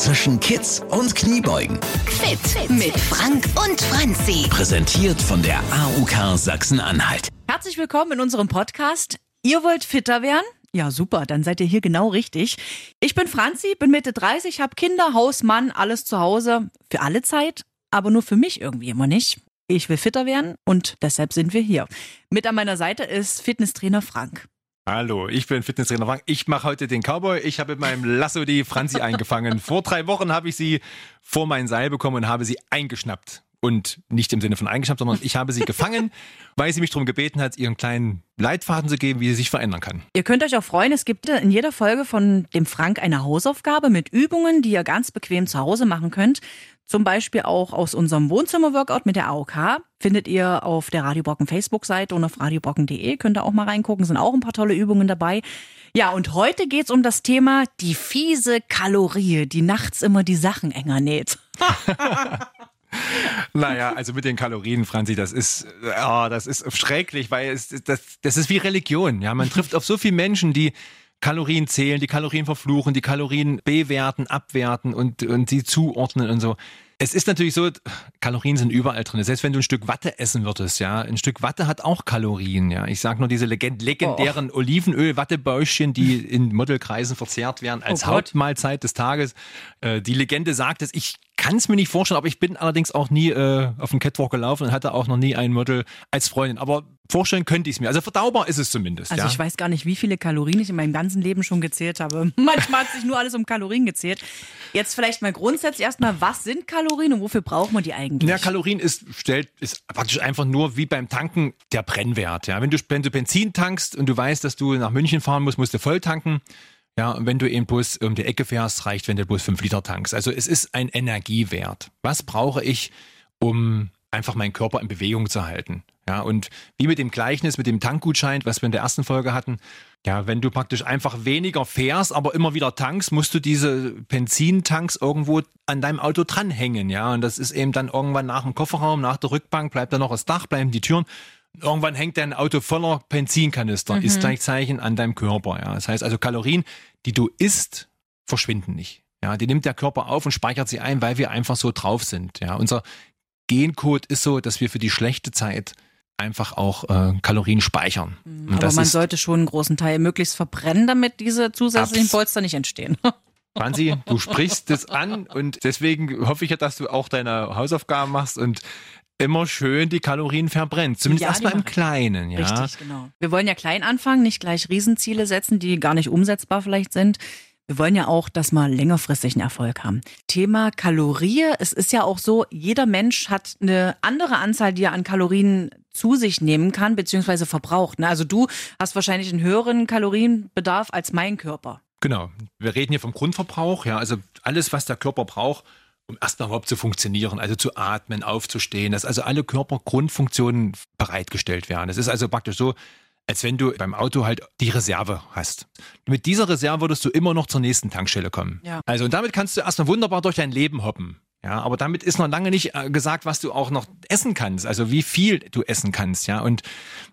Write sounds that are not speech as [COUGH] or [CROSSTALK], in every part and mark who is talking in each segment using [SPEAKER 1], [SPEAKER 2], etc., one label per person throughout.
[SPEAKER 1] zwischen Kids und Kniebeugen.
[SPEAKER 2] Fit mit Frank und Franzi.
[SPEAKER 1] Präsentiert von der AUK Sachsen-Anhalt.
[SPEAKER 3] Herzlich willkommen in unserem Podcast. Ihr wollt fitter werden? Ja, super, dann seid ihr hier genau richtig. Ich bin Franzi, bin Mitte 30, habe Kinder, Haus, Mann, alles zu Hause. Für alle Zeit, aber nur für mich irgendwie immer nicht. Ich will fitter werden und deshalb sind wir hier. Mit an meiner Seite ist Fitnesstrainer Frank.
[SPEAKER 4] Hallo, ich bin Fitnesstrainer Frank. Ich mache heute den Cowboy. Ich habe mit meinem Lasso die Franzi [LAUGHS] eingefangen. Vor drei Wochen habe ich sie vor mein Seil bekommen und habe sie eingeschnappt. Und nicht im Sinne von eingeschnappt, sondern ich habe sie gefangen, [LAUGHS] weil sie mich darum gebeten hat, ihren kleinen Leitfaden zu geben, wie sie sich verändern kann.
[SPEAKER 3] Ihr könnt euch auch freuen, es gibt in jeder Folge von dem Frank eine Hausaufgabe mit Übungen, die ihr ganz bequem zu Hause machen könnt. Zum Beispiel auch aus unserem Wohnzimmer-Workout mit der AOK. Findet ihr auf der Radio Brocken Facebook-Seite und auf radiobrocken.de. Könnt ihr auch mal reingucken, sind auch ein paar tolle Übungen dabei. Ja, und heute geht's um das Thema die fiese Kalorie, die nachts immer die Sachen enger näht. [LAUGHS]
[SPEAKER 4] Naja, also mit den Kalorien, Franzi, das ist, oh, das ist schrecklich, weil es, das, das ist wie Religion. Ja, man trifft auf so viele Menschen, die Kalorien zählen, die Kalorien verfluchen, die Kalorien bewerten, abwerten und, und sie zuordnen und so. Es ist natürlich so, Kalorien sind überall drin. Selbst wenn du ein Stück Watte essen würdest, ja, ein Stück Watte hat auch Kalorien, ja. Ich sag nur diese legend legendären oh. Olivenöl-Wattebäuschen, die in Modelkreisen verzehrt werden als oh Hauptmahlzeit des Tages. Äh, die Legende sagt es, ich kann es mir nicht vorstellen, aber ich bin allerdings auch nie äh, auf dem Catwalk gelaufen und hatte auch noch nie ein Model als Freundin. Aber vorstellen könnte ich es mir. Also verdaubar ist es zumindest.
[SPEAKER 3] Also
[SPEAKER 4] ja?
[SPEAKER 3] ich weiß gar nicht, wie viele Kalorien ich in meinem ganzen Leben schon gezählt habe. [LAUGHS] Manchmal hat sich nur alles um Kalorien gezählt. Jetzt vielleicht mal grundsätzlich erstmal, was sind Kalorien und wofür braucht man die eigentlich?
[SPEAKER 4] Ja, Kalorien ist, stellt, ist praktisch einfach nur wie beim Tanken der Brennwert. Ja? Wenn, du, wenn du Benzin tankst und du weißt, dass du nach München fahren musst, musst du voll tanken. Ja, wenn du eben bloß um die Ecke fährst, reicht, wenn du bloß fünf Liter tankst. Also es ist ein Energiewert. Was brauche ich, um einfach meinen Körper in Bewegung zu halten? Ja, und wie mit dem Gleichnis, mit dem Tankgutschein, was wir in der ersten Folge hatten, ja, wenn du praktisch einfach weniger fährst, aber immer wieder tankst, musst du diese Benzintanks irgendwo an deinem Auto dranhängen, ja. Und das ist eben dann irgendwann nach dem Kofferraum, nach der Rückbank, bleibt da noch das Dach, bleiben die Türen. Irgendwann hängt dein Auto voller Benzinkanister, mhm. ist gleich Zeichen an deinem Körper. Ja. Das heißt also, Kalorien, die du isst, verschwinden nicht. Ja, die nimmt der Körper auf und speichert sie ein, weil wir einfach so drauf sind. Ja, unser Gencode ist so, dass wir für die schlechte Zeit einfach auch äh, Kalorien speichern.
[SPEAKER 3] Mhm, aber man sollte schon einen großen Teil möglichst verbrennen, damit diese zusätzlichen Polster nicht entstehen. [LAUGHS]
[SPEAKER 4] Franzi, du sprichst es an und deswegen hoffe ich ja, dass du auch deine Hausaufgaben machst und immer schön die Kalorien verbrennt. Zumindest ja, erstmal im Kleinen, ja.
[SPEAKER 3] Richtig, genau. Wir wollen ja klein anfangen, nicht gleich Riesenziele setzen, die gar nicht umsetzbar vielleicht sind. Wir wollen ja auch, dass wir längerfristig einen Erfolg haben. Thema Kalorie. Es ist ja auch so, jeder Mensch hat eine andere Anzahl, die er an Kalorien zu sich nehmen kann, beziehungsweise verbraucht. Ne? Also du hast wahrscheinlich einen höheren Kalorienbedarf als mein Körper.
[SPEAKER 4] Genau. Wir reden hier vom Grundverbrauch. Ja, also alles, was der Körper braucht, um erstmal überhaupt zu funktionieren, also zu atmen, aufzustehen, dass also alle Körpergrundfunktionen bereitgestellt werden. Es ist also praktisch so, als wenn du beim Auto halt die Reserve hast. Mit dieser Reserve würdest du immer noch zur nächsten Tankstelle kommen. Ja. Also und damit kannst du erstmal wunderbar durch dein Leben hoppen. Ja, aber damit ist noch lange nicht äh, gesagt, was du auch noch essen kannst, also wie viel du essen kannst, ja. Und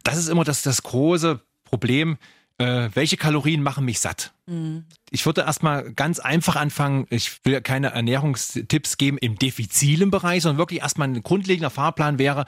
[SPEAKER 4] das ist immer das, das große Problem, äh, welche Kalorien machen mich satt? Mhm. Ich würde erstmal ganz einfach anfangen. Ich will ja keine Ernährungstipps geben im defizilen Bereich, sondern wirklich erstmal ein grundlegender Fahrplan wäre.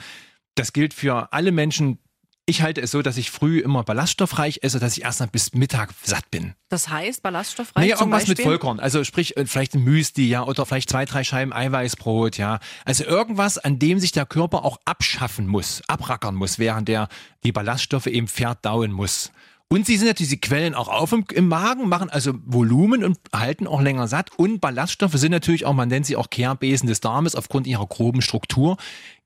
[SPEAKER 4] Das gilt für alle Menschen. Ich halte es so, dass ich früh immer ballaststoffreich esse, dass ich erstmal bis Mittag satt bin.
[SPEAKER 3] Das heißt, ballaststoffreich
[SPEAKER 4] naja, irgendwas Beispiel? mit Vollkorn. Also sprich, äh, vielleicht ein Müsli, ja, oder vielleicht zwei, drei Scheiben Eiweißbrot, ja. Also irgendwas, an dem sich der Körper auch abschaffen muss, abrackern muss, während der die Ballaststoffe eben verdauen muss. Und sie sind natürlich, sie quellen auch auf im, im, Magen, machen also Volumen und halten auch länger satt. Und Ballaststoffe sind natürlich auch, man nennt sie auch Kehrbesen des Darmes aufgrund ihrer groben Struktur,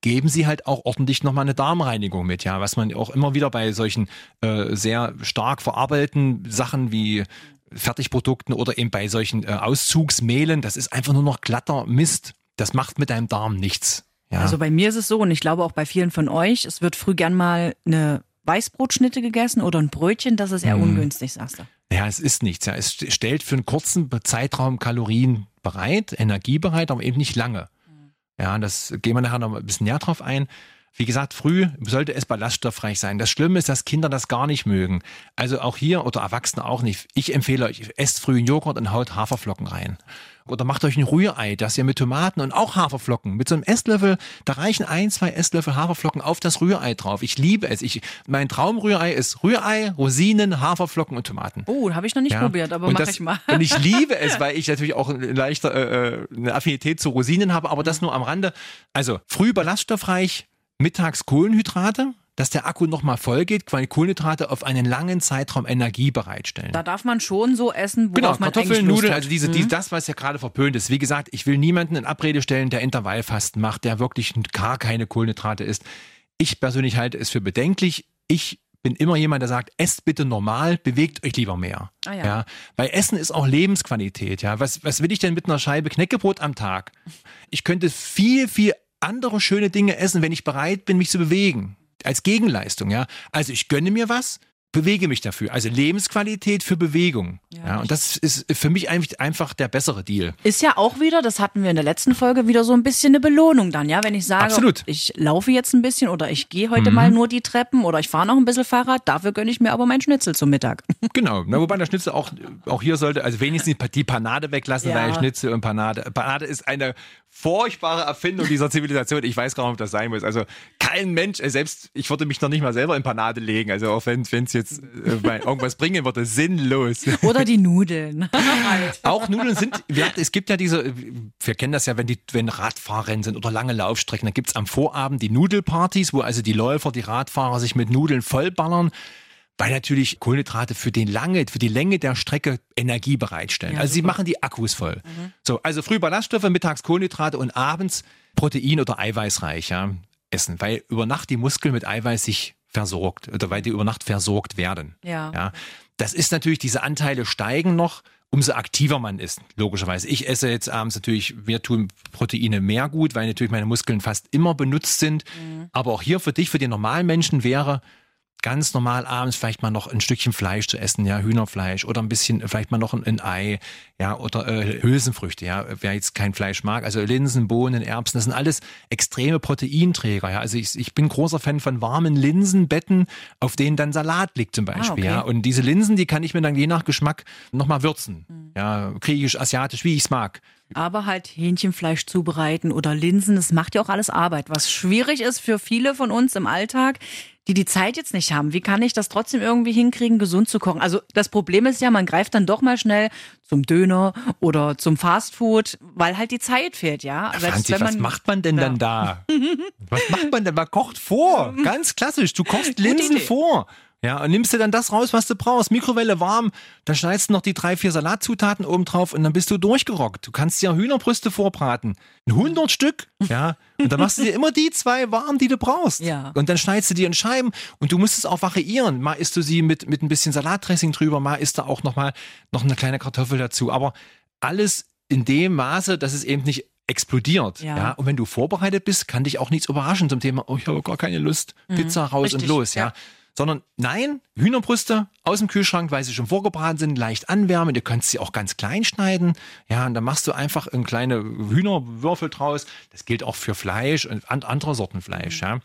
[SPEAKER 4] geben sie halt auch ordentlich nochmal eine Darmreinigung mit, ja, was man auch immer wieder bei solchen äh, sehr stark verarbeiteten Sachen wie Fertigprodukten oder eben bei solchen äh, Auszugsmehlen, das ist einfach nur noch glatter Mist. Das macht mit deinem Darm nichts. Ja.
[SPEAKER 3] Also bei mir ist es so und ich glaube auch bei vielen von euch, es wird früh gern mal eine Weißbrotschnitte gegessen oder ein Brötchen, das ist eher hm. ungünstig, sagst du.
[SPEAKER 4] Ja, es ist nichts. Ja. Es stellt für einen kurzen Zeitraum Kalorien bereit, energiebereit, aber eben nicht lange. Ja, das gehen wir nachher noch ein bisschen näher drauf ein. Wie gesagt, früh sollte es ballaststoffreich sein. Das Schlimme ist, dass Kinder das gar nicht mögen. Also auch hier oder Erwachsene auch nicht. Ich empfehle euch, esst früh einen Joghurt und haut Haferflocken rein. Oder macht euch ein Rührei, das ihr mit Tomaten und auch Haferflocken, mit so einem Esslöffel, da reichen ein, zwei Esslöffel Haferflocken auf das Rührei drauf. Ich liebe es. Ich, mein Traumrührei ist Rührei, Rosinen, Haferflocken und Tomaten.
[SPEAKER 3] Oh, habe ich noch nicht
[SPEAKER 4] Ja.
[SPEAKER 3] probiert, aber mache ich mal.
[SPEAKER 4] Und ich liebe es, [LAUGHS] weil ich natürlich auch eine leichter äh, eine Affinität zu Rosinen habe, aber das nur am Rande. Also früh ballaststoffreich, mittags Kohlenhydrate, dass der Akku nochmal voll geht, weil Kohlenhydrate auf einen langen Zeitraum Energie bereitstellen.
[SPEAKER 3] Da darf man schon so essen, worauf
[SPEAKER 4] Genau,
[SPEAKER 3] man
[SPEAKER 4] Kartoffeln, Nudeln, also diese, die, das, was ja gerade verpönt ist. Wie gesagt, ich will niemanden in Abrede stellen, der Intervallfasten macht, der wirklich gar keine Kohlenhydrate isst. Ich persönlich halte es für bedenklich. Ich bin immer jemand, der sagt, esst bitte normal, bewegt euch lieber mehr.
[SPEAKER 3] Ah ja.
[SPEAKER 4] Weil Essen ist auch Lebensqualität. Ja, was, was will ich denn mit einer Scheibe Knäckebrot am Tag? Ich könnte viel, viel andere schöne Dinge essen, wenn ich bereit bin, mich zu bewegen. Als Gegenleistung, ja. Also ich gönne mir was, bewege mich dafür. Also Lebensqualität für Bewegung.
[SPEAKER 3] Ja,
[SPEAKER 4] Ja, und das ist für mich eigentlich einfach der bessere Deal.
[SPEAKER 3] Ist ja auch wieder, das hatten wir in der letzten Folge, wieder so ein bisschen eine Belohnung dann, ja? Wenn ich sage,
[SPEAKER 4] Absolut.
[SPEAKER 3] ich laufe jetzt ein bisschen oder ich gehe heute
[SPEAKER 4] Mhm.
[SPEAKER 3] mal nur die Treppen oder ich fahre noch ein bisschen Fahrrad, dafür gönne ich mir aber mein Schnitzel zum Mittag. [LAUGHS]
[SPEAKER 4] Genau. Na, wobei der Schnitzel auch, auch hier sollte, also wenigstens die- die Panade weglassen,
[SPEAKER 3] Ja.
[SPEAKER 4] weil Schnitzel und Panade. Panade ist eine furchtbare Erfindung dieser Zivilisation. Ich weiß gar nicht, ob das sein muss. Also kein Mensch, äh, selbst ich würde mich noch nicht mal selber in Panade legen. Also auch wenn es jetzt äh, irgendwas bringen würde, sinnlos. [LAUGHS]
[SPEAKER 3] Oder die Nudeln. [LAUGHS]
[SPEAKER 4] Auch Nudeln sind, wir, es gibt ja diese, wir kennen das ja, wenn die, wenn Radfahrrennen sind oder lange Laufstrecken, dann gibt's am Vorabend die Nudelpartys, wo also die Läufer, die Radfahrer sich mit Nudeln vollballern. Weil natürlich Kohlenhydrate für den lange, für die Länge der Strecke Energie bereitstellen.
[SPEAKER 3] Ja,
[SPEAKER 4] also sie
[SPEAKER 3] super.
[SPEAKER 4] machen die Akkus voll. So, also früh Ballaststoffe, mittags Kohlenhydrate und abends Protein oder eiweißreich ja, essen, weil über Nacht die Muskeln mit Eiweiß sich versorgt oder weil die über Nacht versorgt werden.
[SPEAKER 3] Ja.
[SPEAKER 4] Ja, das ist natürlich, diese Anteile steigen noch, umso aktiver man ist, logischerweise. Ich esse jetzt abends natürlich, mir tun Proteine mehr gut, weil natürlich meine Muskeln fast immer benutzt sind. Aber auch hier für dich, für den normalen Menschen wäre ganz normal abends vielleicht mal noch ein Stückchen Fleisch zu essen, ja, Hühnerfleisch oder ein bisschen, vielleicht mal noch ein, ein Ei, ja, oder äh, Hülsenfrüchte, ja, wer jetzt kein Fleisch mag, also Linsen, Bohnen, Erbsen, das sind alles extreme Proteinträger, ja, also ich, ich bin großer Fan von warmen Linsenbetten, auf denen dann Salat liegt zum Beispiel,
[SPEAKER 3] okay.
[SPEAKER 4] ja, und diese Linsen, die kann ich mir dann je nach Geschmack nochmal würzen, ja, griechisch, asiatisch, wie ich es mag.
[SPEAKER 3] Aber halt Hähnchenfleisch zubereiten oder Linsen, das macht ja auch alles Arbeit. Was schwierig ist für viele von uns im Alltag, die die Zeit jetzt nicht haben. Wie kann ich das trotzdem irgendwie hinkriegen, gesund zu kochen? Also das Problem ist ja, man greift dann doch mal schnell zum Döner oder zum Fastfood, weil halt die Zeit fehlt, ja. Selbst
[SPEAKER 4] Franzi,
[SPEAKER 3] wenn
[SPEAKER 4] was
[SPEAKER 3] man-
[SPEAKER 4] macht man denn
[SPEAKER 3] Ja.
[SPEAKER 4] dann da? [LAUGHS] was macht man denn? Man kocht vor. Ganz klassisch. Du kochst Linsen vor. Ja, und nimmst dir dann das raus, was du brauchst. Mikrowelle warm, dann schneidest du noch die drei, vier Salatzutaten oben drauf und dann bist du durchgerockt. Du kannst dir Hühnerbrüste vorbraten. Ein 100 Stück, ja. Und dann machst du dir immer die zwei warm, die du brauchst.
[SPEAKER 3] Ja.
[SPEAKER 4] Und dann schneidest du die in Scheiben und du musst es auch variieren. Mal isst du sie mit, mit ein bisschen Salatdressing drüber, mal isst du auch noch mal noch eine kleine Kartoffel dazu. Aber alles in dem Maße, dass es eben nicht explodiert.
[SPEAKER 3] Ja.
[SPEAKER 4] Ja. Und wenn du vorbereitet bist, kann dich auch nichts überraschen zum Thema, oh, ich habe gar keine Lust, Pizza raus.
[SPEAKER 3] Richtig,
[SPEAKER 4] und los, ja.
[SPEAKER 3] ja.
[SPEAKER 4] Sondern nein, Hühnerbrüste aus dem Kühlschrank, weil sie schon vorgebraten sind, leicht anwärmen. Du kannst sie auch ganz klein schneiden. Ja, und dann machst du einfach ein kleine Hühnerwürfel draus. Das gilt auch für Fleisch und an- andere Sorten Fleisch, ja.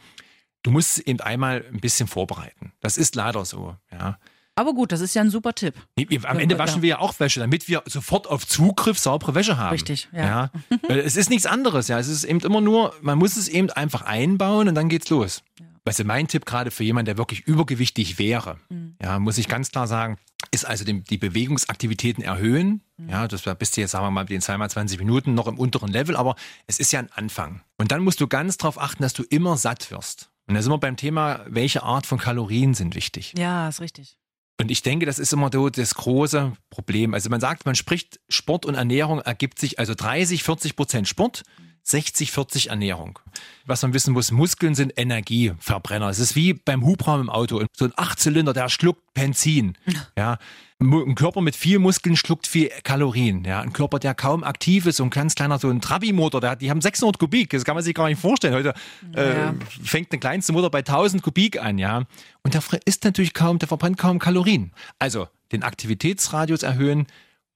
[SPEAKER 4] Du musst es eben einmal ein bisschen vorbereiten. Das ist leider so, ja.
[SPEAKER 3] Aber gut, das ist ja ein super Tipp.
[SPEAKER 4] Am
[SPEAKER 3] Ja,
[SPEAKER 4] Ende
[SPEAKER 3] ja.
[SPEAKER 4] waschen wir ja auch Wäsche, damit wir sofort auf Zugriff saubere Wäsche haben.
[SPEAKER 3] Richtig, ja. [LAUGHS]
[SPEAKER 4] Weil es ist nichts anderes, ja. Es ist eben immer nur, man muss es eben einfach einbauen und dann geht's los. Weißt du, mein Tipp gerade für jemanden, der wirklich übergewichtig wäre,
[SPEAKER 3] Mhm.
[SPEAKER 4] ja, muss ich ganz klar sagen, ist also die, die Bewegungsaktivitäten erhöhen.
[SPEAKER 3] Mhm.
[SPEAKER 4] Ja, das da bist du jetzt, sagen wir mal, mit den zweimal 20 Minuten noch im unteren Level, aber es ist ja ein Anfang. Und dann musst du ganz darauf achten, dass du immer satt wirst. Und da sind wir beim Thema, welche Art von Kalorien sind wichtig.
[SPEAKER 3] Ja, ist richtig.
[SPEAKER 4] Und ich denke, das ist immer so das große Problem. Also man sagt, man spricht, Sport und Ernährung ergibt sich also 30, 40 Prozent Sport, 60, 40 Ernährung. Was man wissen muss, Muskeln sind Energieverbrenner. Es ist wie beim Hubraum im Auto. So ein Achtzylinder, der schluckt Benzin. Ja. Ein Körper mit viel Muskeln schluckt viel Kalorien. Ja. Ein Körper, der kaum aktiv ist, so ein ganz kleiner, so ein Trabi-Motor, der hat, die haben 600 Kubik. Das kann man sich gar nicht vorstellen. Heute
[SPEAKER 3] Ja.
[SPEAKER 4] äh, fängt eine kleinste Motor bei 1000 Kubik an, ja. Und der isst natürlich kaum, der verbrennt kaum Kalorien. Also den Aktivitätsradius erhöhen,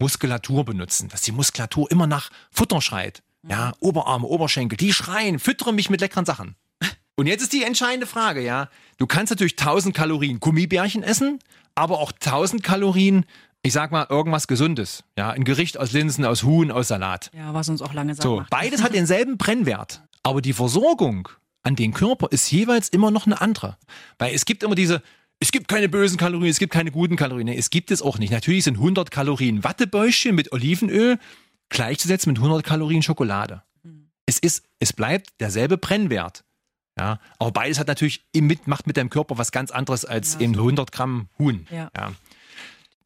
[SPEAKER 4] Muskulatur benutzen, dass die Muskulatur immer nach Futter schreit. Ja, Oberarme, Oberschenkel, die schreien, füttere mich mit leckeren Sachen. Und jetzt ist die entscheidende Frage, ja. Du kannst natürlich 1000 Kalorien Gummibärchen essen, aber auch 1000 Kalorien, ich sag mal, irgendwas Gesundes. Ja, ein Gericht aus Linsen, aus Huhn, aus Salat.
[SPEAKER 3] Ja, was uns auch lange satt
[SPEAKER 4] So,
[SPEAKER 3] macht.
[SPEAKER 4] beides hat denselben Brennwert. Aber die Versorgung an den Körper ist jeweils immer noch eine andere. Weil es gibt immer diese, es gibt keine bösen Kalorien, es gibt keine guten Kalorien. Nee, es gibt es auch nicht. Natürlich sind 100 Kalorien Wattebäuschen mit Olivenöl gleichzusetzen mit 100 Kalorien Schokolade. Es ist, es bleibt derselbe Brennwert. Ja, aber beides hat natürlich mit, macht mit deinem Körper was ganz anderes als eben 100 Gramm Huhn.
[SPEAKER 3] Ja.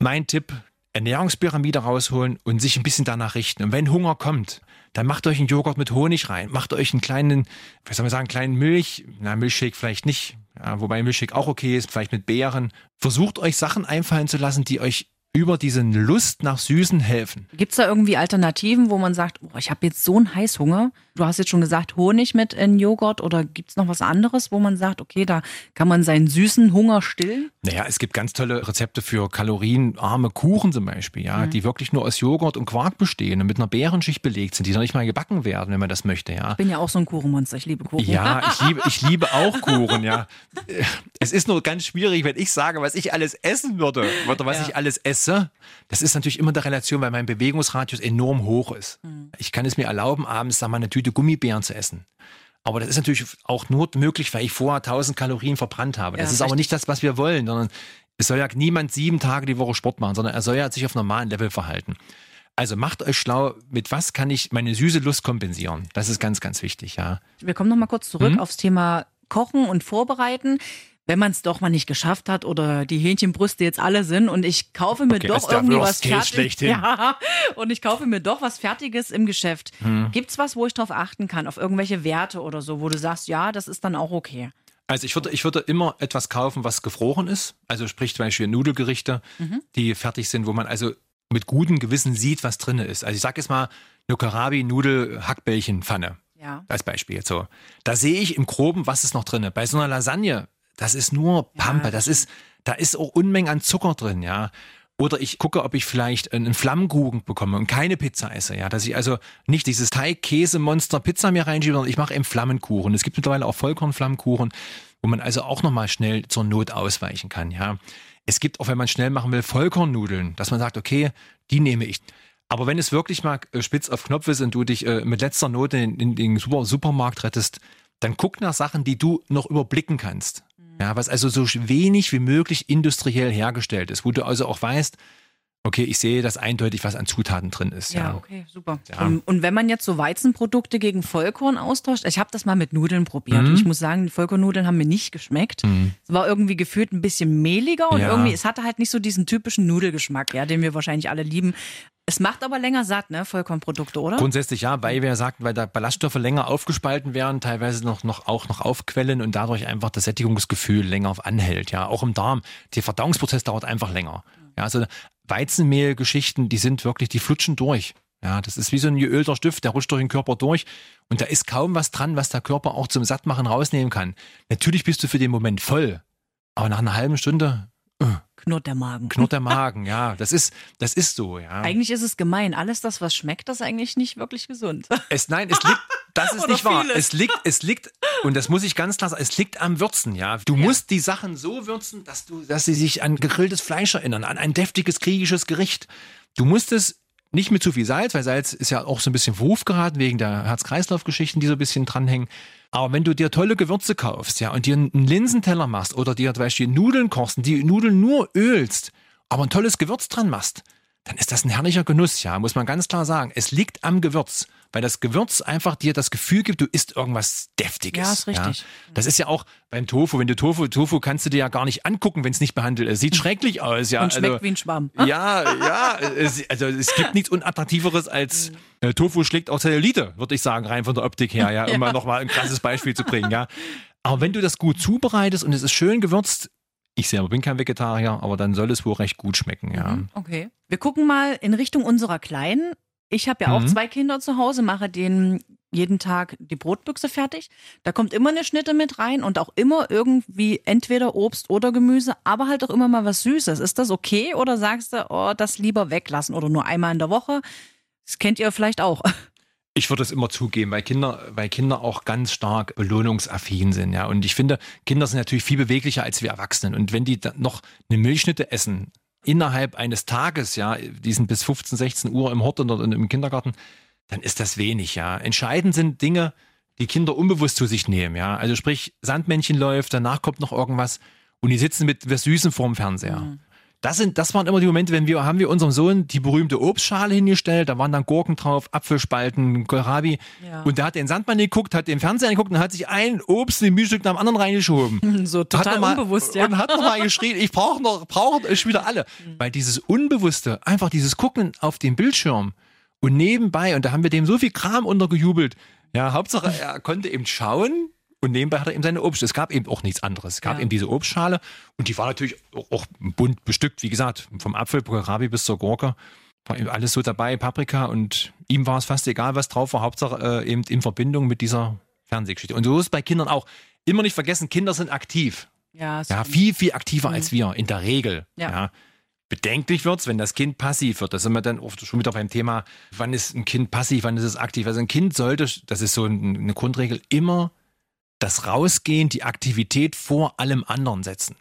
[SPEAKER 4] Mein Tipp, Ernährungspyramide rausholen und sich ein bisschen danach richten. Und wenn Hunger kommt, dann macht euch einen Joghurt mit Honig rein, macht euch einen kleinen, was soll man sagen, kleinen Milch, na, Milchshake vielleicht nicht, ja, wobei Milchshake auch okay ist, vielleicht mit Beeren. Versucht euch Sachen einfallen zu lassen, die euch über diesen Lust nach Süßen helfen.
[SPEAKER 3] Gibt's da irgendwie Alternativen, wo man sagt, oh, ich habe jetzt so einen Heißhunger? Du hast jetzt schon gesagt, Honig mit in Joghurt oder gibt's noch was anderes, wo man sagt, okay, da kann man seinen süßen Hunger stillen?
[SPEAKER 4] Naja, es gibt ganz tolle Rezepte für kalorienarme Kuchen zum Beispiel, ja, die wirklich nur aus Joghurt und Quark bestehen und mit einer Beerenschicht belegt sind, die noch nicht mal gebacken werden, wenn man das möchte, ja.
[SPEAKER 3] Ich bin ja auch so ein Kuchenmonster, ich liebe Kuchen.
[SPEAKER 4] Ja, [LAUGHS] ich liebe, ich liebe auch Kuchen, ja. Es ist nur ganz schwierig, wenn ich sage, was ich alles essen würde oder was
[SPEAKER 3] Ja.
[SPEAKER 4] ich alles esse. Das ist natürlich immer der Relation, weil mein Bewegungsradius enorm hoch ist. Ich kann es mir erlauben, abends sag mal, eine Tüte Gummibären zu essen. Aber das ist natürlich auch nur möglich, weil ich vorher 1000 Kalorien verbrannt habe. Das
[SPEAKER 3] Ja,
[SPEAKER 4] ist aber
[SPEAKER 3] richtig.
[SPEAKER 4] nicht das, was wir wollen, sondern es soll ja niemand sieben Tage die Woche Sport machen, sondern er soll ja sich auf normalen Level verhalten. Also macht euch schlau, mit was kann ich meine süße Lust kompensieren? Das ist ganz, ganz wichtig, ja.
[SPEAKER 3] Wir kommen noch mal kurz zurück
[SPEAKER 4] Mhm.
[SPEAKER 3] aufs Thema Kochen und Vorbereiten. Wenn man es doch mal nicht geschafft hat oder die Hähnchenbrüste jetzt alle sind und ich kaufe mir
[SPEAKER 4] Okay,
[SPEAKER 3] doch
[SPEAKER 4] der
[SPEAKER 3] irgendwie was
[SPEAKER 4] Case
[SPEAKER 3] fertig,
[SPEAKER 4] schlechthin. [LAUGHS]
[SPEAKER 3] ja, und ich kaufe mir doch was Fertiges im Geschäft.
[SPEAKER 4] Hm.
[SPEAKER 3] Gibt's was, wo ich drauf achten kann, auf irgendwelche Werte oder so, wo du sagst, ja, das ist dann auch okay.
[SPEAKER 4] Also ich würde, ich würde immer etwas kaufen, was gefroren ist. Also sprich zum Beispiel Nudelgerichte, die fertig sind, wo man also mit gutem Gewissen sieht, was drin ist. Also ich sage jetzt mal eine Kohlrabi-Nudel-Hackbällchen-Pfanne
[SPEAKER 3] Ja.
[SPEAKER 4] als Beispiel jetzt so. Da sehe ich im Groben, was ist noch drin. Bei so einer Lasagne, das ist nur Pampe, das ist, da ist auch Unmengen an Zucker drin, ja. Oder ich gucke, ob ich vielleicht einen Flammkuchen bekomme und keine Pizza esse, ja. Dass ich also nicht dieses Teig-Käse-Monster-Pizza mir reinschiebe, sondern ich mache eben Flammenkuchen. Es gibt mittlerweile auch Vollkornflammkuchen, wo man also auch nochmal schnell zur Not ausweichen kann, ja. Es gibt auch, wenn man schnell machen will, Vollkornnudeln, dass man sagt, okay, die nehme ich. Aber wenn es wirklich mal äh, spitz auf Knopf ist und du dich äh, mit letzter Note in, in den Super Supermarkt rettest, dann guck nach Sachen, die du noch überblicken kannst. Ja, was also so wenig wie möglich industriell hergestellt ist, wo du also auch weißt, okay, ich sehe, dass eindeutig was an Zutaten drin ist.
[SPEAKER 3] Ja,
[SPEAKER 4] Ja,
[SPEAKER 3] okay, super.
[SPEAKER 4] Ja.
[SPEAKER 3] Und, und wenn man jetzt so Weizenprodukte gegen Vollkorn austauscht, ich habe das mal mit Nudeln probiert
[SPEAKER 4] Mhm.
[SPEAKER 3] ich muss sagen, die Vollkornnudeln haben mir nicht geschmeckt. Es war irgendwie gefühlt ein bisschen mehliger und
[SPEAKER 4] Ja.
[SPEAKER 3] irgendwie, es hatte halt nicht so diesen typischen Nudelgeschmack, ja, den wir wahrscheinlich alle lieben. Es macht aber länger satt, ne, Vollkornprodukte, oder?
[SPEAKER 4] Grundsätzlich ja, weil wir sagten, weil da Ballaststoffe länger aufgespalten werden, teilweise noch, noch auch noch aufquellen und dadurch einfach das Sättigungsgefühl länger anhält. Ja, auch im Darm. Der Verdauungsprozess dauert einfach länger. Ja, also Weizenmehlgeschichten, die sind wirklich, die flutschen durch. Ja, das ist wie so ein geölter Stift, der rutscht durch den Körper durch und da ist kaum was dran, was der Körper auch zum Sattmachen rausnehmen kann. Natürlich bist du für den Moment voll, aber nach einer halben Stunde
[SPEAKER 3] Knurrt der Magen.
[SPEAKER 4] knurrt der [LAUGHS] Magen. Ja, das ist, das ist so. Ja.
[SPEAKER 3] Eigentlich ist es gemein. Alles das, was schmeckt, das ist eigentlich nicht wirklich gesund.
[SPEAKER 4] Es, nein, es liegt, das ist
[SPEAKER 3] Oder
[SPEAKER 4] nicht wahr.
[SPEAKER 3] vieles.
[SPEAKER 4] Es liegt, es liegt, und das muss ich ganz klar sagen, es liegt am Würzen, ja. Du musst die Sachen so würzen, dass du, dass sie sich an gegrilltes Fleisch erinnern, an ein deftiges griechisch Gericht. Du musst es nicht mit zu viel Salz, weil Salz ist ja auch so ein bisschen Verruf geraten wegen der Herz-Kreislauf-Geschichten, die so ein bisschen dranhängen. Aber wenn du dir tolle Gewürze kaufst, ja, und dir einen Linsenteller machst oder dir zum Beispiel Nudeln kochst die Nudeln nur ölst, aber ein tolles Gewürz dran machst, dann ist das ein herrlicher Genuss, ja, muss man ganz klar sagen. Es liegt am Gewürz, weil das Gewürz einfach dir das Gefühl gibt, du isst irgendwas Deftiges.
[SPEAKER 3] Ja, ist richtig.
[SPEAKER 4] Das ist ja auch beim Tofu, wenn du Tofu, Tofu kannst du dir ja gar nicht angucken, wenn es nicht behandelt ist. Sieht [LAUGHS] schrecklich aus, ja.
[SPEAKER 3] Und schmeckt
[SPEAKER 4] also,
[SPEAKER 3] wie ein Schwamm. [LAUGHS]
[SPEAKER 4] ja, ja, es, also es gibt nichts Unattraktiveres als äh, Tofu schlägt auch Zellulite, würde ich sagen, rein von der Optik her, ja, um [LAUGHS] mal nochmal ein krasses Beispiel zu bringen, ja. Aber wenn du das gut zubereitest und es ist schön gewürzt, ich selber bin kein Vegetarier, aber dann soll es wohl recht gut schmecken, ja.
[SPEAKER 3] Okay. Wir gucken mal in Richtung unserer Kleinen. Ich habe ja auch
[SPEAKER 4] Mhm.
[SPEAKER 3] zwei Kinder zu Hause, mache denen jeden Tag die Brotbüchse fertig. Da kommt immer eine Schnitte mit rein und auch immer irgendwie entweder Obst oder Gemüse, aber halt auch immer mal was Süßes. Ist das okay oder sagst du, oh, das lieber weglassen oder nur einmal in der Woche? Das kennt ihr vielleicht auch. [LAUGHS]
[SPEAKER 4] Ich würde es immer zugeben, weil Kinder, weil Kinder auch ganz stark belohnungsaffin sind, ja. Und ich finde, Kinder sind natürlich viel beweglicher als wir Erwachsenen. Und wenn die dann noch eine Milchschnitte essen, innerhalb eines Tages, ja, die sind bis 15, 16 Uhr im Hort oder im Kindergarten, dann ist das wenig, ja. Entscheidend sind Dinge, die Kinder unbewusst zu sich nehmen, ja. Also sprich, Sandmännchen läuft, danach kommt noch irgendwas und die sitzen mit was Süßen vorm Fernseher. Mhm. Das, sind, das waren immer die Momente, wenn wir, haben wir unserem Sohn die berühmte Obstschale hingestellt, da waren dann Gurken drauf, Apfelspalten, Kohlrabi. Ja. Und der hat den Sandmann geguckt, hat den Fernseher geguckt und hat sich ein Obst, ein Mühstück nach dem anderen reingeschoben. [LAUGHS]
[SPEAKER 3] So total
[SPEAKER 4] mal,
[SPEAKER 3] unbewusst, ja.
[SPEAKER 4] Und hat nochmal geschrien, ich brauche noch, brauche ich wieder alle. Mhm. Weil dieses Unbewusste, einfach dieses Gucken auf den Bildschirm und nebenbei, und da haben wir dem so viel Kram untergejubelt, ja, Hauptsache er konnte eben schauen, und nebenbei hat er eben seine Obst. Es gab eben auch nichts anderes. Es gab ja. eben diese Obstschale und die war natürlich auch bunt bestückt, wie gesagt, vom Apfel, Kohlrabi bis zur Gurke. War eben alles so dabei, Paprika und ihm war es fast egal, was drauf war. Hauptsache äh, eben in Verbindung mit dieser Fernsehgeschichte. Und so ist es bei Kindern auch. Immer nicht vergessen, Kinder sind aktiv. Ja, ja viel, viel aktiver mhm. als wir, in der Regel. Ja. ja. Bedenklich wird es, wenn das Kind passiv wird. Da sind wir dann oft schon wieder beim Thema, wann ist ein Kind passiv, wann ist es aktiv. Also ein Kind sollte, das ist so eine Grundregel, immer das Rausgehen, die Aktivität vor allem anderen setzen.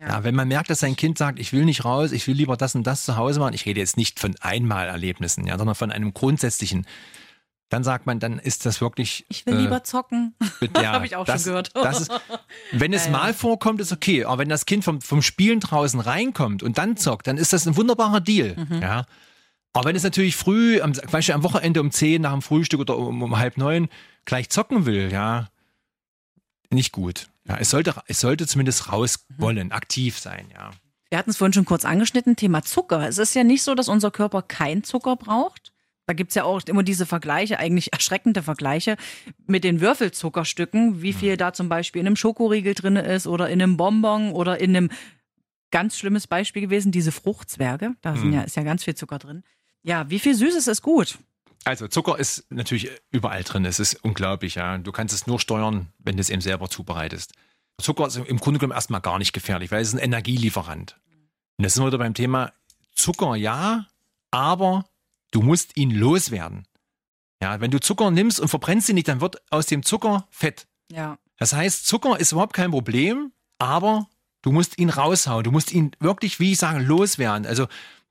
[SPEAKER 4] Ja. ja. wenn man merkt, dass sein Kind sagt, ich will nicht raus, ich will lieber das und das zu Hause machen, ich rede jetzt nicht von Einmalerlebnissen, ja, sondern von einem grundsätzlichen, dann sagt man, dann ist das wirklich.
[SPEAKER 3] Ich will äh, lieber zocken. [LAUGHS] Ja, [LAUGHS] Habe ich auch das, schon gehört.
[SPEAKER 4] Ist, [LAUGHS] wenn es mal vorkommt, ist okay. Aber wenn das Kind vom, vom Spielen draußen reinkommt und dann zockt, dann ist das ein wunderbarer Deal. Mhm. Ja. Aber wenn es natürlich früh, am, Beispiel am Wochenende um zehn nach dem Frühstück oder um, um halb neun gleich zocken will, ja, nicht gut. Ja, es sollte, es sollte zumindest raus mhm. wollen, aktiv sein, ja.
[SPEAKER 3] Wir hatten es vorhin schon kurz angeschnitten, Thema Zucker. Es ist ja nicht so, dass unser Körper kein Zucker braucht. Da gibt es ja auch immer diese Vergleiche, eigentlich erschreckende Vergleiche mit den Würfelzuckerstücken, wie viel mhm. da zum Beispiel in einem Schokoriegel drin ist oder in einem Bonbon oder in einem ganz schlimmes Beispiel gewesen, diese Fruchtzwerge. Da sind mhm. ja, ist ja ganz viel Zucker drin. Ja, wie viel Süßes ist gut?
[SPEAKER 4] Also Zucker ist natürlich überall drin. Es ist unglaublich, ja. Du kannst es nur steuern, wenn du es eben selber zubereitest. Zucker ist im Grunde genommen erstmal gar nicht gefährlich, weil es ist ein Energielieferant. Und das sind wir wieder beim Thema Zucker, ja, aber du musst ihn loswerden. Ja, wenn du Zucker nimmst und verbrennst ihn nicht, dann wird aus dem Zucker Fett. Ja. Das heißt, Zucker ist überhaupt kein Problem, aber du musst ihn raushauen. Du musst ihn wirklich, wie ich sage, loswerden. Also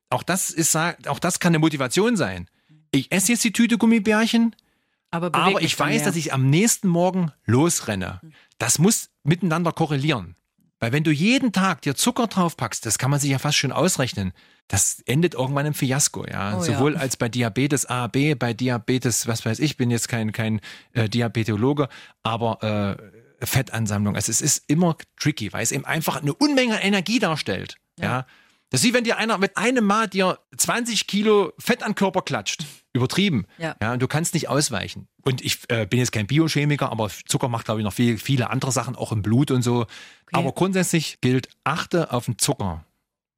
[SPEAKER 4] auch das ist, auch das kann eine Motivation sein ich esse jetzt die Tüte Gummibärchen, aber, aber ich weiß, mehr. dass ich am nächsten Morgen losrenne. Das muss miteinander korrelieren. Weil wenn du jeden Tag dir Zucker draufpackst, das kann man sich ja fast schon ausrechnen, das endet irgendwann im Fiasko, ja. Oh, Sowohl ja. als bei Diabetes A, B, bei Diabetes, was weiß ich, bin jetzt kein, kein äh, Diabetologe, aber äh, Fettansammlung. Also es ist immer tricky, weil es eben einfach eine Unmenge Energie darstellt. Ja. ja. Das ist wie wenn dir einer mit einem Mal dir 20 Kilo Fett an Körper klatscht. Übertrieben. Ja. ja und du kannst nicht ausweichen. Und ich äh, bin jetzt kein Biochemiker, aber Zucker macht, glaube ich, noch viel, viele andere Sachen, auch im Blut und so. Okay. Aber grundsätzlich gilt, achte auf den Zucker,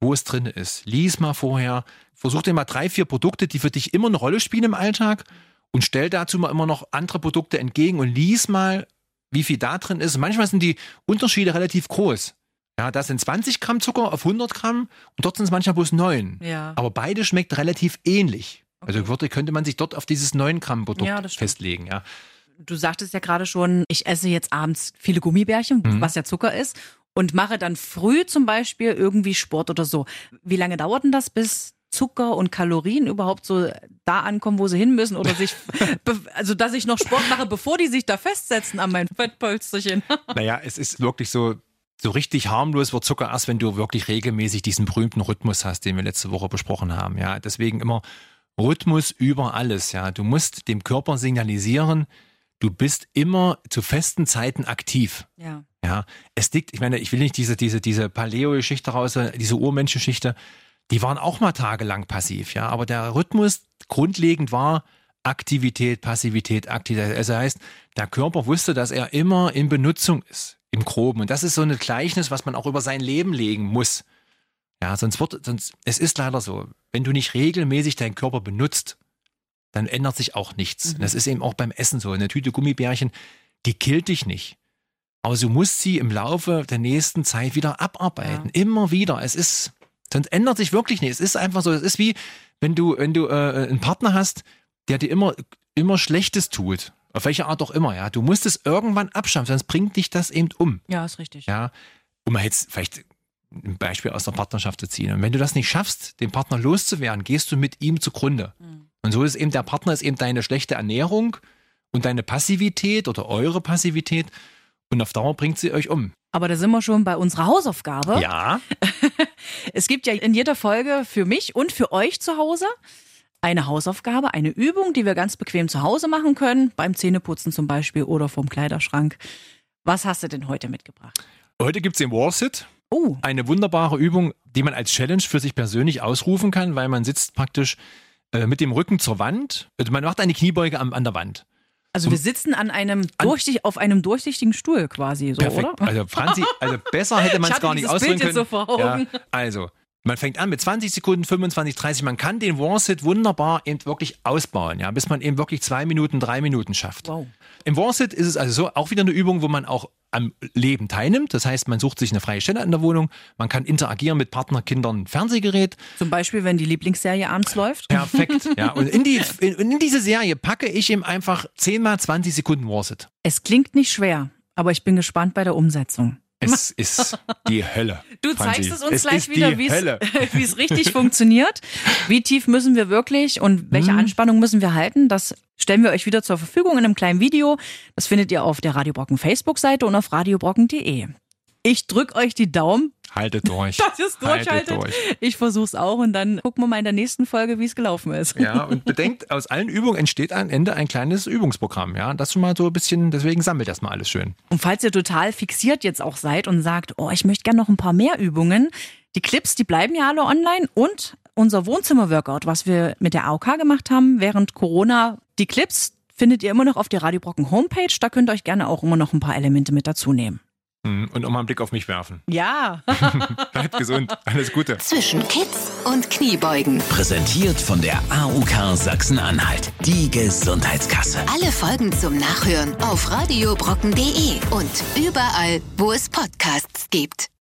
[SPEAKER 4] wo es drin ist. Lies mal vorher. Versuch dir mal drei, vier Produkte, die für dich immer eine Rolle spielen im Alltag und stell dazu mal immer noch andere Produkte entgegen und lies mal, wie viel da drin ist. manchmal sind die Unterschiede relativ groß. Ja, da sind 20 Gramm Zucker auf 100 Gramm und dort sind es manchmal bloß 9. Ja. Aber beide schmeckt relativ ähnlich. Also okay. Also könnte man sich dort auf dieses 9 Gramm Produkt ja, festlegen. Ja.
[SPEAKER 3] Du sagtest ja gerade schon, ich esse jetzt abends viele Gummibärchen, mhm. was ja Zucker ist, und mache dann früh zum Beispiel irgendwie Sport oder so. Wie lange dauert denn das, bis Zucker und Kalorien überhaupt so da ankommen, wo sie hin müssen oder sich, [LAUGHS] also dass ich noch Sport mache, bevor die sich da festsetzen an mein Fettpolsterchen. [LAUGHS]
[SPEAKER 4] naja, es ist wirklich so, so richtig harmlos wird Zucker erst, wenn du wirklich regelmäßig diesen berühmten Rhythmus hast, den wir letzte Woche besprochen haben. Ja, deswegen immer Rhythmus über alles. Ja, du musst dem Körper signalisieren, du bist immer zu festen Zeiten aktiv. Ja. Ja, es liegt, ich meine, ich will nicht diese, diese, diese Paleo-Geschichte raus, diese Urmenschengeschichte, die waren auch mal tagelang passiv, ja, aber der Rhythmus grundlegend war Aktivität, Passivität, Aktivität. Also heißt, der Körper wusste, dass er immer in Benutzung ist im Groben. Und das ist so ein Gleichnis, was man auch über sein Leben legen muss. Ja, sonst wird, sonst, es ist leider so, wenn du nicht regelmäßig deinen Körper benutzt, dann ändert sich auch nichts. Mhm. Das ist eben auch beim Essen so. Eine Tüte Gummibärchen, die killt dich nicht. Aber du musst sie im Laufe der nächsten Zeit wieder abarbeiten. Ja. Immer wieder. Es ist, sonst ändert sich wirklich nichts. Es ist einfach so, es ist wie, wenn du, wenn du äh, einen Partner hast, der dir immer immer Schlechtes tut, auf welche Art auch immer, ja, du musst es irgendwann abschaffen, sonst bringt dich das eben um.
[SPEAKER 3] Ja, ist richtig.
[SPEAKER 4] Ja, um mal jetzt vielleicht ein Beispiel aus der Partnerschaft zu ziehen. Und wenn du das nicht schaffst, den Partner loszuwerden, gehst du mit ihm zugrunde.
[SPEAKER 3] Mhm.
[SPEAKER 4] Und so ist eben der Partner ist eben deine schlechte Ernährung und deine Passivität oder eure Passivität. Und auf Dauer bringt sie euch um.
[SPEAKER 3] Aber da sind wir schon bei unserer Hausaufgabe.
[SPEAKER 4] Ja. [LAUGHS]
[SPEAKER 3] Es gibt ja in jeder Folge für mich und für euch zu Hause eine Hausaufgabe, eine Übung, die wir ganz bequem zu Hause machen können, beim Zähneputzen zum Beispiel oder vom Kleiderschrank. Was hast du denn heute mitgebracht?
[SPEAKER 4] Heute gibt es den Warsit.
[SPEAKER 3] Oh,
[SPEAKER 4] Eine wunderbare Übung, die man als Challenge für sich persönlich ausrufen kann, weil man sitzt praktisch äh, mit dem Rücken zur Wand. Also man macht eine Kniebeuge am, an der Wand.
[SPEAKER 3] also wir sitzen an einem durchsicht, auf einem durchsichtigen Stuhl quasi, so,
[SPEAKER 4] Perfekt.
[SPEAKER 3] oder?
[SPEAKER 4] Also Franzi, also besser hätte [LAUGHS] man es gar nicht ausdrücken können.
[SPEAKER 3] so vor Augen.
[SPEAKER 4] Ja, also, man fängt an mit 20 Sekunden, 25, 30. Man kann den Warsit wunderbar eben wirklich ausbauen, ja, bis man eben wirklich zwei Minuten, drei Minuten schafft.
[SPEAKER 3] Wow.
[SPEAKER 4] Im Warsit ist es also so auch wieder eine Übung, wo man auch am Leben teilnimmt. Das heißt, man sucht sich eine freie Stelle in der Wohnung, man kann interagieren mit Partner, Kindern, Fernsehgerät.
[SPEAKER 3] Zum Beispiel, wenn die Lieblingsserie abends läuft.
[SPEAKER 4] Perfekt. [LAUGHS] ja. Und in, die, in, in diese Serie packe ich ihm einfach 10 mal 20 Sekunden Warsit.
[SPEAKER 3] Es klingt nicht schwer, aber ich bin gespannt bei der Umsetzung.
[SPEAKER 4] Es ist die Hölle. [LAUGHS]
[SPEAKER 3] Du
[SPEAKER 4] Franzi.
[SPEAKER 3] zeigst es uns
[SPEAKER 4] es
[SPEAKER 3] gleich wieder, wie [LAUGHS] es richtig funktioniert. Wie tief müssen wir wirklich und welche
[SPEAKER 4] Mhm.
[SPEAKER 3] Anspannung müssen wir halten? Das stellen wir euch wieder zur Verfügung in einem kleinen Video. Das findet ihr auf der Radio Brocken Facebook-Seite und auf radiobrocken.de. Ich drück euch die Daumen,
[SPEAKER 4] Haltet durch. [LAUGHS]
[SPEAKER 3] dass ihr es
[SPEAKER 4] Haltet
[SPEAKER 3] durchhaltet.
[SPEAKER 4] durch.
[SPEAKER 3] Ich versuch's auch und dann gucken wir mal in der nächsten Folge, wie es gelaufen ist.
[SPEAKER 4] Ja, und [LAUGHS] bedenkt, aus allen Übungen entsteht am Ende ein kleines Übungsprogramm. Ja, das schon mal so ein bisschen, deswegen sammelt das mal alles schön.
[SPEAKER 3] Und falls ihr total fixiert jetzt auch seid und sagt, oh, ich möchte gerne noch ein paar mehr Übungen, die Clips, die bleiben ja alle online und unser Wohnzimmer-Workout, was wir mit der AOK gemacht haben während Corona, die Clips findet ihr immer noch auf der Radio Brocken Homepage. Da könnt ihr euch gerne auch immer noch ein paar Elemente mit dazu nehmen.
[SPEAKER 4] Hm, Und auch mal einen Blick auf mich werfen.
[SPEAKER 3] Ja. [LAUGHS]
[SPEAKER 4] Bleibt gesund. Alles Gute.
[SPEAKER 2] Zwischen Kids und Kniebeugen.
[SPEAKER 1] Präsentiert von der AUK Sachsen-Anhalt. Die Gesundheitskasse.
[SPEAKER 2] Alle Folgen zum Nachhören auf radiobrocken.de und überall, wo es Podcasts gibt.